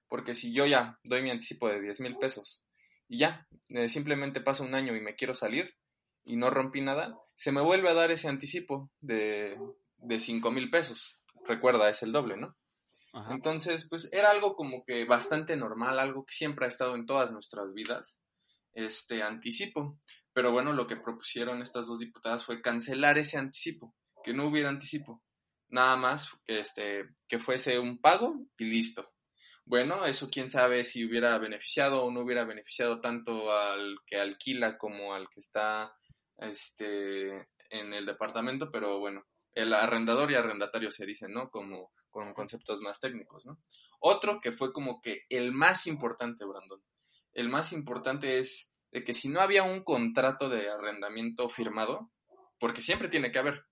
Porque si yo ya doy mi anticipo de 10 mil pesos y ya, eh, simplemente pasa un año y me quiero salir, y no rompí nada, se me vuelve a dar ese anticipo de, de 5 mil pesos. Recuerda, es el doble, ¿no? Entonces, pues era algo como que bastante normal, algo que siempre ha estado en todas nuestras vidas, este anticipo. Pero bueno, lo que propusieron estas dos diputadas fue cancelar ese anticipo, que no hubiera anticipo. Nada más este, que fuese un pago y listo. Bueno, eso quién sabe si hubiera beneficiado o no hubiera beneficiado tanto al que alquila como al que está este, en el departamento, pero bueno, el arrendador y arrendatario se dicen, ¿no? Como con conceptos más técnicos, ¿no? Otro que fue como que el más importante, Brandon. El más importante es de que si no había un contrato de arrendamiento firmado, porque siempre tiene que haber,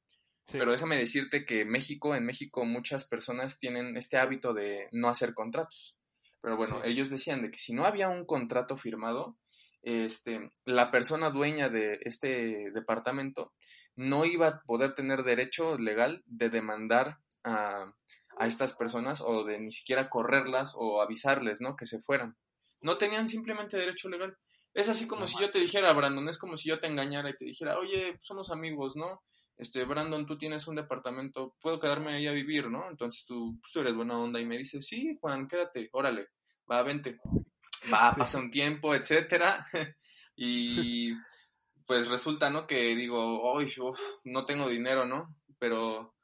pero déjame decirte que México, en México muchas personas tienen este hábito de no hacer contratos. Pero bueno, ellos decían de que si no había un contrato firmado, este, la persona dueña de este departamento no iba a poder tener derecho legal de demandar a, a, estas personas o de ni siquiera correrlas o avisarles, ¿no? Que se fueran. No tenían simplemente derecho legal. Es así como si yo te dijera, Brandon, es como si yo te engañara y te dijera, oye, somos amigos, ¿no? Este, Brandon, tú tienes un departamento, puedo quedarme ahí a vivir, ¿no? Entonces tú, pues, tú eres buena onda y me dices, sí, Juan, quédate, órale, va, vente. Va, pasa un tiempo, etcétera. y pues resulta, ¿no? Que digo, uy, no tengo dinero, ¿no? Pero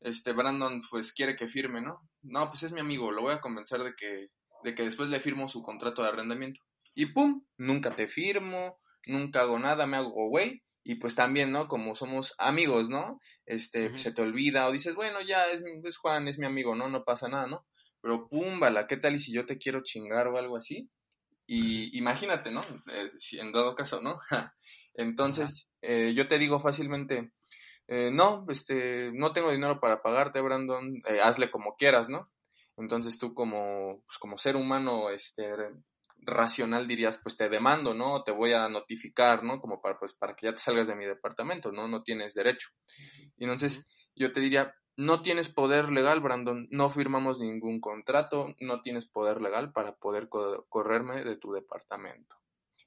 este Brandon pues quiere que firme, ¿no? No, pues es mi amigo, lo voy a convencer de que, de que después le firmo su contrato de arrendamiento. Y pum, nunca te firmo, nunca hago nada, me hago güey. Y pues también, ¿no? Como somos amigos, ¿no? Este, se te olvida o dices, bueno, ya es, es, Juan, es mi amigo, ¿no? No pasa nada, ¿no? Pero pum, bala, ¿qué tal y si yo te quiero chingar o algo así? Y imagínate, ¿no? si en dado caso, ¿no? Entonces, eh, yo te digo fácilmente, eh, no, este, no tengo dinero para pagarte, Brandon, eh, hazle como quieras, ¿no? Entonces tú como, pues, como ser humano, este, racional dirías, pues te demando, ¿no? Te voy a notificar, ¿no? Como para, pues, para que ya te salgas de mi departamento, ¿no? No tienes derecho. Y entonces yo te diría, no tienes poder legal, Brandon, no firmamos ningún contrato, no tienes poder legal para poder correrme de tu departamento.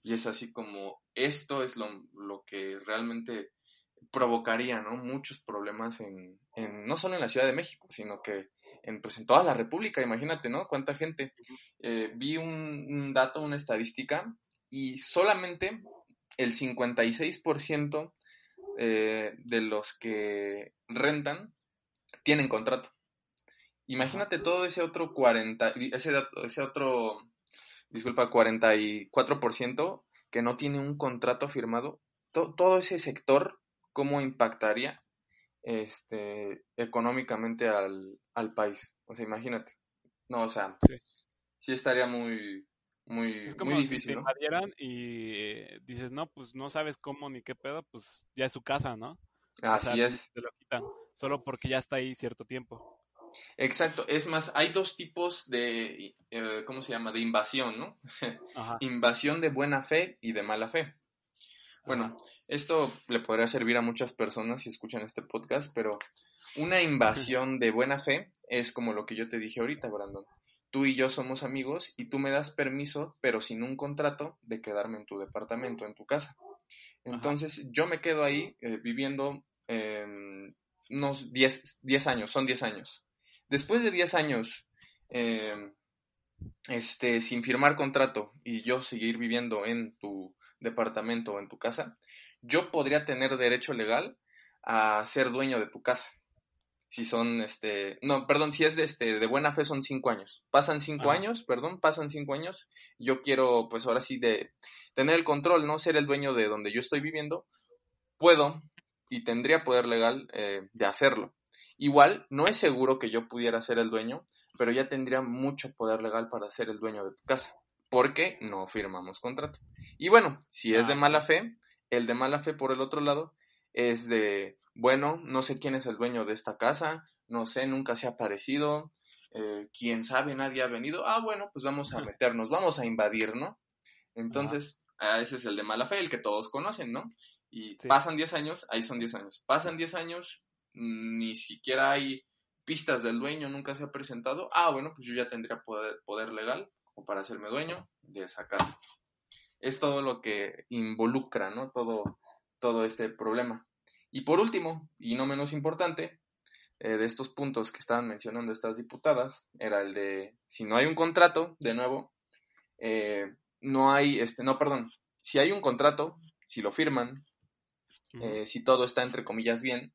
Y es así como esto es lo, lo que realmente provocaría ¿no? muchos problemas en, en, no solo en la Ciudad de México, sino que en, pues, en toda la República, imagínate, ¿no? Cuánta gente. Eh, vi un, dato, una estadística, y solamente el 56% eh, de los que rentan tienen contrato. Imagínate todo ese otro 40, ese, ese otro, disculpa, 44% que no tiene un contrato firmado. todo ese sector cómo impactaría este, económicamente al, al país. O sea, imagínate. No, o sea, sí, estaría muy, muy, es como muy difícil. Si te y eh, dices, no, pues no sabes cómo ni qué pedo, pues ya es su casa, ¿no? Así es. Te lo quitan, solo porque ya está ahí cierto tiempo. Exacto, es más, hay dos tipos de, eh, ¿cómo se llama? De invasión, ¿no? invasión de buena fe y de mala fe. Bueno, esto le podría servir a muchas personas si escuchan este podcast, pero una invasión de buena fe es como lo que yo te dije ahorita, Brandon. Tú y yo somos amigos y tú me das permiso, pero sin un contrato, de quedarme en tu departamento, en tu casa. Entonces yo me quedo ahí eh, viviendo unos 10 años, son 10 años. Después de 10 años, em, este, sin firmar contrato y yo seguir viviendo en tu departamento o en tu casa, yo podría tener derecho legal a ser dueño de tu casa. Si son, este, no, perdón, si es de, este, de buena fe son cinco años. Pasan cinco años, perdón, pasan cinco años. Yo quiero, pues ahora sí, de tener el control, no ser el dueño de donde yo estoy viviendo. Puedo y tendría poder legal eh, de hacerlo. Igual, no es seguro que yo pudiera ser el dueño, pero ya tendría mucho poder legal para ser el dueño de tu casa, porque no firmamos contrato. Y bueno, si es de ah, mala fe, el de mala fe, por el otro lado, es de, bueno, no sé quién es el dueño de esta casa, no sé, nunca se ha aparecido, eh, quién sabe, nadie ha venido. Ah, bueno, pues vamos a meternos, vamos a invadir, ¿no? Entonces, ah, ese es el de mala fe, el que todos conocen, ¿no? Y pasan 10 años, ahí son 10 años. Pasan 10 años, ni siquiera hay pistas del dueño, nunca se ha presentado. Ah, bueno, pues yo ya tendría poder, poder legal como para hacerme dueño de esa casa es todo lo que involucra, ¿no? Todo, todo este problema. Y por último, y no menos importante, eh, de estos puntos que estaban mencionando estas diputadas, era el de si no hay un contrato, de nuevo, eh, no hay, este, no, perdón, si hay un contrato, si lo firman, eh, si todo está entre comillas bien,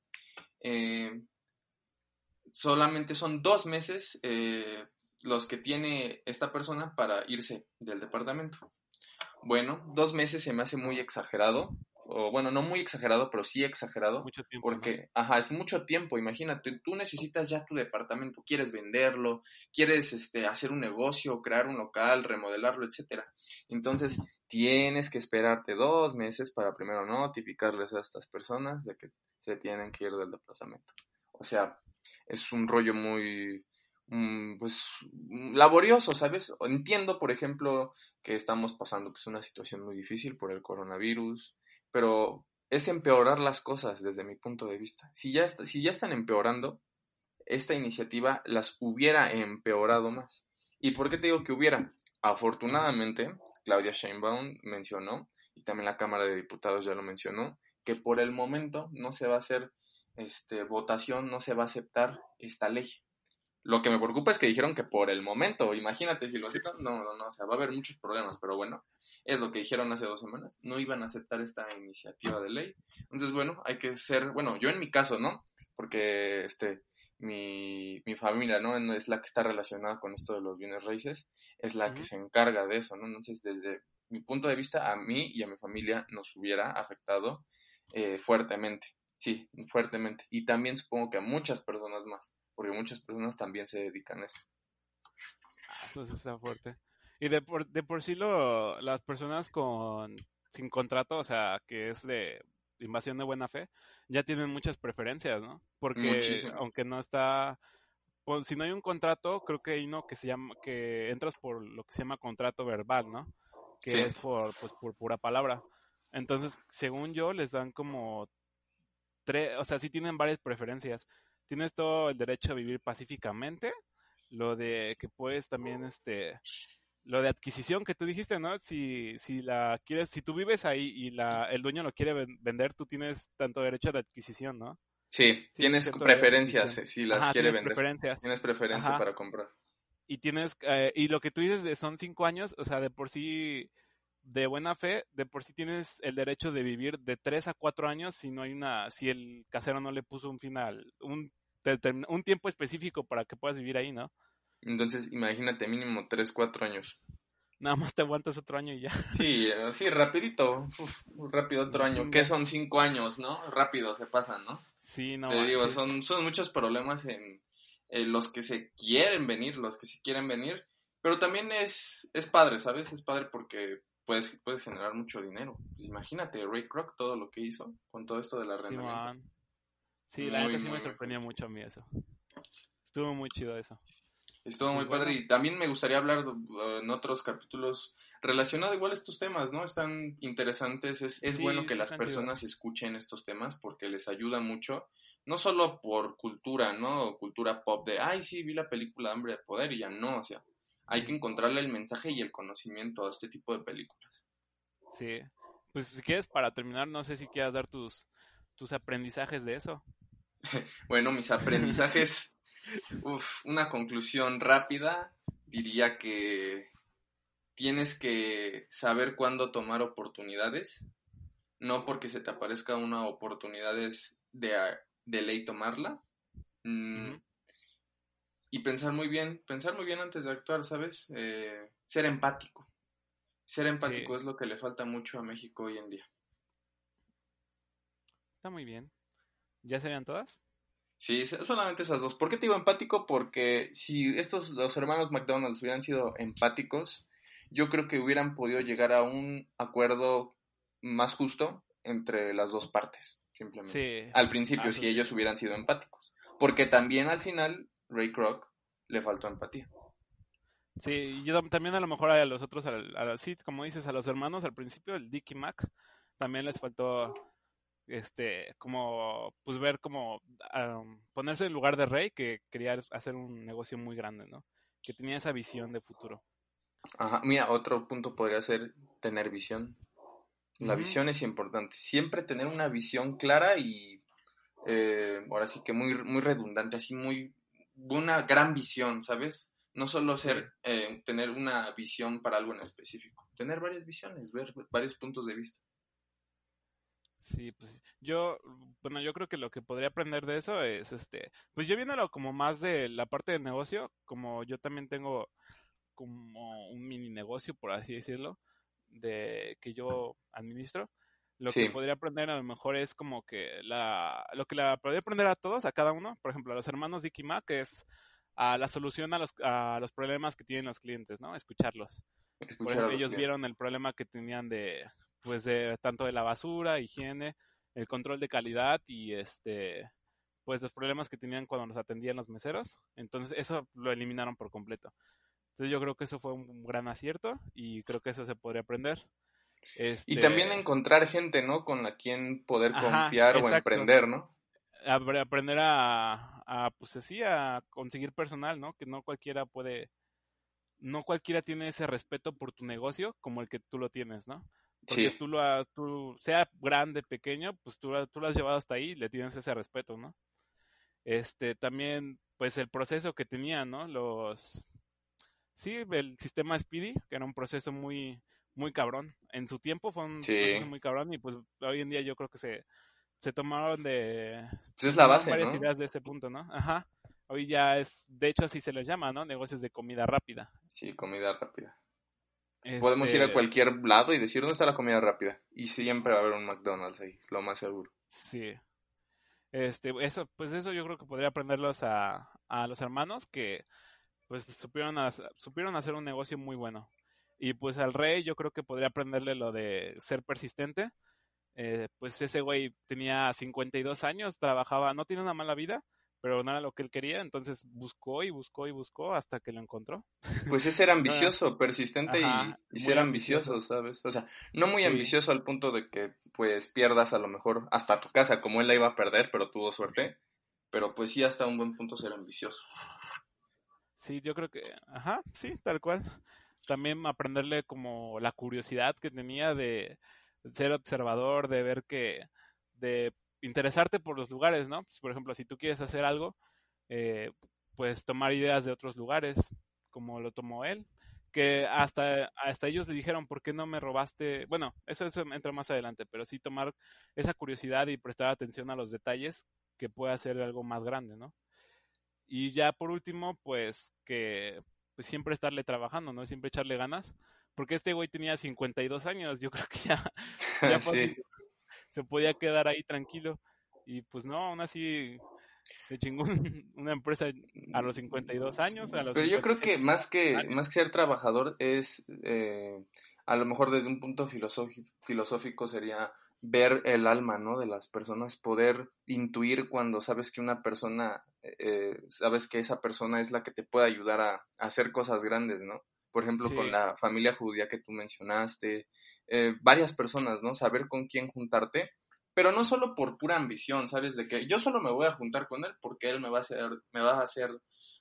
solamente son dos meses los que tiene esta persona para irse del departamento. Bueno, dos meses se me hace muy exagerado, o bueno, no muy exagerado, pero sí exagerado, mucho tiempo, porque, ajá, es mucho tiempo, imagínate, tú necesitas ya tu departamento, quieres venderlo, quieres este, hacer un negocio, crear un local, remodelarlo, etcétera. Entonces, tienes que esperarte dos meses para primero notificarles a estas personas de que se tienen que ir del departamento. O sea, es un rollo muy, Mm, pues, laborioso, ¿sabes? Entiendo, por ejemplo, que estamos pasando pues una situación muy difícil por el coronavirus, pero es empeorar las cosas desde mi punto de vista. Si ya, si ya están empeorando, esta iniciativa las hubiera empeorado más. ¿Y por qué te digo que hubiera? Afortunadamente, Claudia Sheinbaum mencionó, y también la Cámara de Diputados ya lo mencionó, que por el momento no se va a hacer este, votación, no se va a aceptar esta ley. Lo que me preocupa es que dijeron que por el momento, imagínate si lo aceptan, no, no, no, o sea, va a haber muchos problemas, pero bueno, es lo que dijeron hace dos semanas, no iban a aceptar esta iniciativa de ley. Entonces, bueno, hay que ser, bueno, yo en mi caso, ¿no? Porque, este, mi, mi familia, ¿no? Es la que está relacionada con esto de los bienes raíces, es la que se encarga de eso, ¿no? Entonces, desde mi punto de vista, a mí y a mi familia nos hubiera afectado eh, fuertemente, sí, fuertemente. Y también supongo que a muchas personas más, porque muchas personas también se dedican a eso. Ah, eso está fuerte. Y de por, de por sí lo, las personas con sin contrato, o sea, que es de invasión de buena fe, ya tienen muchas preferencias, ¿no? Porque aunque no está, pues, si no hay un contrato, creo que hay uno que se llama, que entras por lo que se llama contrato verbal, ¿no? Que es por, pues, por pura palabra. Entonces, según yo, les dan como tres, o sea, sí tienen varias preferencias. Tienes todo el derecho a vivir pacíficamente, lo de que puedes también, este, lo de adquisición que tú dijiste, ¿no? Si, si la quieres, si tú vives ahí y la, el dueño lo quiere vender, tú tienes tanto derecho de adquisición, ¿no? Sí, tienes preferencias si las quiere vender. Preferencias. Tienes preferencia para comprar. Y tienes, eh, y lo que tú dices de son cinco años, o sea, de por sí, de buena fe, de por sí tienes el derecho de vivir de tres a cuatro años si no hay una, si el casero no le puso un final, un, un tiempo específico para que puedas vivir ahí, ¿no? Entonces, imagínate, mínimo 3, 4 años. Nada más te aguantas otro año y ya. Sí, así rapidito, rápido otro año. ¿Qué son 5 años, no? Rápido se pasan, ¿no? Sí, no. Te digo, son, son muchos problemas en, los que se quieren venir, los que sí quieren venir. Pero también es, es padre, ¿sabes? Es padre porque puedes, puedes generar mucho dinero. Pues imagínate, Ray Kroc, todo lo que hizo con todo esto de la. Sí, sí la neta sí me sorprendió mucho a mí eso. Estuvo muy chido eso. Estuvo muy padre y también me gustaría hablar uh, en otros capítulos relacionado igual a estos temas, ¿no? Están interesantes, es, es bueno que las personas escuchen estos temas porque les ayuda mucho, no solo por cultura, ¿no? Cultura pop de, ay, sí, vi la película Hambre de Poder y ya no, o sea, hay que encontrarle el mensaje y el conocimiento a este tipo de películas. Sí, pues si quieres, para terminar, no sé si quieras dar tus, tus aprendizajes de eso. bueno, mis aprendizajes Uf, una conclusión rápida, diría que tienes que saber cuándo tomar oportunidades, no porque se te aparezca una oportunidad de, de ley tomarla. Mm, y pensar muy bien, pensar muy bien antes de actuar, ¿sabes? Eh, ser empático. Ser empático es lo que le falta mucho a México hoy en día. Está muy bien. ¿Ya serían todas? Sí, solamente esas dos. ¿Por qué te digo empático? Porque si estos, los hermanos McDonald's hubieran sido empáticos, yo creo que hubieran podido llegar a un acuerdo más justo entre las dos partes, simplemente. Al principio, si ellos hubieran sido empáticos. Porque también al final, Ray Kroc le faltó empatía. Sí, yo también a lo mejor a los otros, sí, como dices, a los hermanos al principio, el Dicky Mac, también les faltó este, como, pues ver como ponerse en lugar de rey que quería hacer un negocio muy grande, ¿no? Que tenía esa visión de futuro. Ajá, mira, otro punto podría ser tener visión. La visión es importante. Siempre tener una visión clara y eh, ahora sí que muy, muy redundante, así muy, una gran visión, ¿sabes? No solo ser, eh, tener una visión para algo en específico, tener varias visiones, ver varios puntos de vista. Sí, pues yo, bueno, yo creo que lo que podría aprender de eso es, este, pues yo viéndolo como más de la parte de negocio, como yo también tengo como un mini negocio, por así decirlo, de que yo administro, lo que podría aprender a lo mejor es como que la, lo que la podría aprender a todos, a cada uno, por ejemplo, a los hermanos Dicky Mac, es a la solución a los, a los problemas que tienen los clientes, ¿no? Escucharlos. por ejemplo, ellos vieron el problema que tenían de, pues de tanto de la basura, higiene, el control de calidad y este pues los problemas que tenían cuando nos atendían los meseros. Entonces eso lo eliminaron por completo. Entonces yo creo que eso fue un gran acierto y creo que eso se podría aprender. Y también este encontrar gente, ¿no? Con la quien poder confiar o emprender, ¿no? Aprender a, a, pues así, a conseguir personal, ¿no? Que no cualquiera puede, no cualquiera tiene ese respeto por tu negocio como el que tú lo tienes, ¿no? Porque tú lo has, tú, sea grande, pequeño, pues tú, tú lo has llevado hasta ahí y le tienes ese respeto, ¿no? Este, también, pues el proceso que tenía, ¿no? Los, sí, el sistema Speedy, que era un proceso muy, muy cabrón. En su tiempo fue un proceso muy cabrón y pues hoy en día yo creo que se, se tomaron de... Pues es la base, varias ideas de ese punto, ¿no? Ajá. Hoy ya es, de hecho así se les llama, ¿no? Negocios de comida rápida. Sí, comida rápida. Podemos ir a este cualquier lado y decir dónde está la comida rápida. Y siempre va a haber un McDonald's ahí, lo más seguro. Sí. Este, eso, pues eso yo creo que podría aprenderlos a, a los hermanos que pues supieron, supieron hacer un negocio muy bueno. Y pues al rey yo creo que podría aprenderle lo de ser persistente. Eh, pues ese güey tenía 52 años, trabajaba, no tiene una mala vida, pero no era lo que él quería, entonces buscó y buscó y buscó hasta que lo encontró. Pues es ser ambicioso, persistente y, ser ambicioso, ¿sabes? O sea, no muy ambicioso al punto de que pues pierdas a lo mejor hasta tu casa, como él la iba a perder, pero tuvo suerte, pero pues sí hasta un buen punto ser ambicioso. Sí, yo creo que, ajá, sí, tal cual. También aprenderle como la curiosidad que tenía de ser observador, de ver que, de interesarte por los lugares, ¿no? Pues, por ejemplo, si tú quieres hacer algo, eh, pues tomar ideas de otros lugares, como lo tomó él, que hasta, hasta ellos le dijeron, ¿por qué no me robaste? Bueno, eso, eso entra más adelante, pero sí tomar esa curiosidad y prestar atención a los detalles que puede hacer algo más grande, ¿no? Y ya por último, pues que pues, siempre estarle trabajando, ¿no? Siempre echarle ganas, porque este güey tenía 52 años, yo creo que ya, ya sí se podía quedar ahí tranquilo. Y pues no, aún así se chingó una empresa a los 52 años. A los Pero yo creo que más que, más que ser trabajador es, eh, a lo mejor desde un punto filosófico sería ver el alma, ¿no? De las personas, poder intuir cuando sabes que una persona, eh, sabes que esa persona es la que te puede ayudar a, hacer cosas grandes, ¿no? Por ejemplo, con la familia judía que tú mencionaste, eh, varias personas, ¿no? Saber con quién juntarte, pero no solo por pura ambición, ¿sabes? De que yo solo me voy a juntar con él porque él me va a hacer, me va a hacer,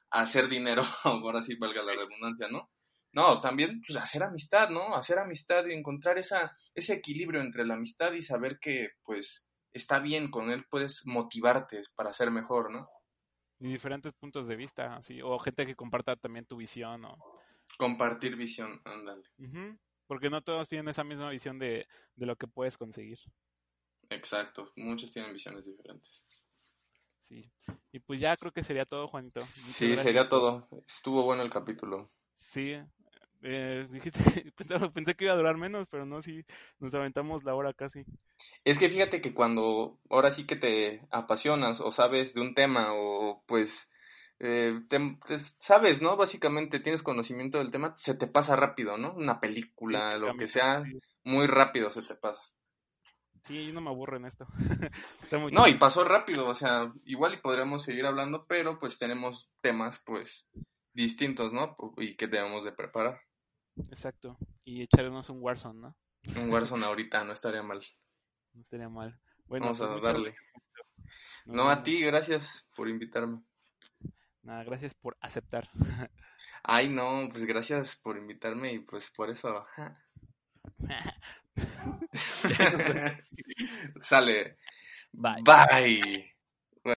hacer dinero, ahora sí valga la redundancia, ¿no? No, también pues, hacer amistad, ¿no? Hacer amistad y encontrar esa, ese equilibrio entre la amistad y saber que, pues, está bien con él, puedes motivarte para ser mejor, ¿no? Y diferentes puntos de vista, así, o gente que comparta también tu visión, o... Compartir visión, ándale porque no todos tienen esa misma visión de, lo que puedes conseguir. Exacto, muchos tienen visiones diferentes. Sí, y pues ya creo que sería todo, Juanito. sí, sería todo. Estuvo bueno el capítulo. Sí, eh, dijiste, pensé, que iba a durar menos, pero no, sí, nos aventamos la hora casi. Es que fíjate que cuando ahora sí que te apasionas o sabes de un tema o pues eh, sabes, ¿no? Básicamente tienes conocimiento del tema, se te pasa rápido, ¿no? Una película, lo que sea, muy rápido se te pasa. Sí, yo no me aburro en esto. no, y pasó rápido, o sea, igual y podríamos seguir hablando, pero pues tenemos temas, pues, distintos, ¿no? Y que debemos de preparar. Exacto, y echarnos un Warzone, ¿no? Un Warzone ahorita, no estaría mal. No estaría mal. Bueno, Vamos a pues, darle. No, a ti, gracias por invitarme. Nada, gracias por aceptar. Ay, no, pues gracias por invitarme y pues por eso. Sale. Bye. Bye.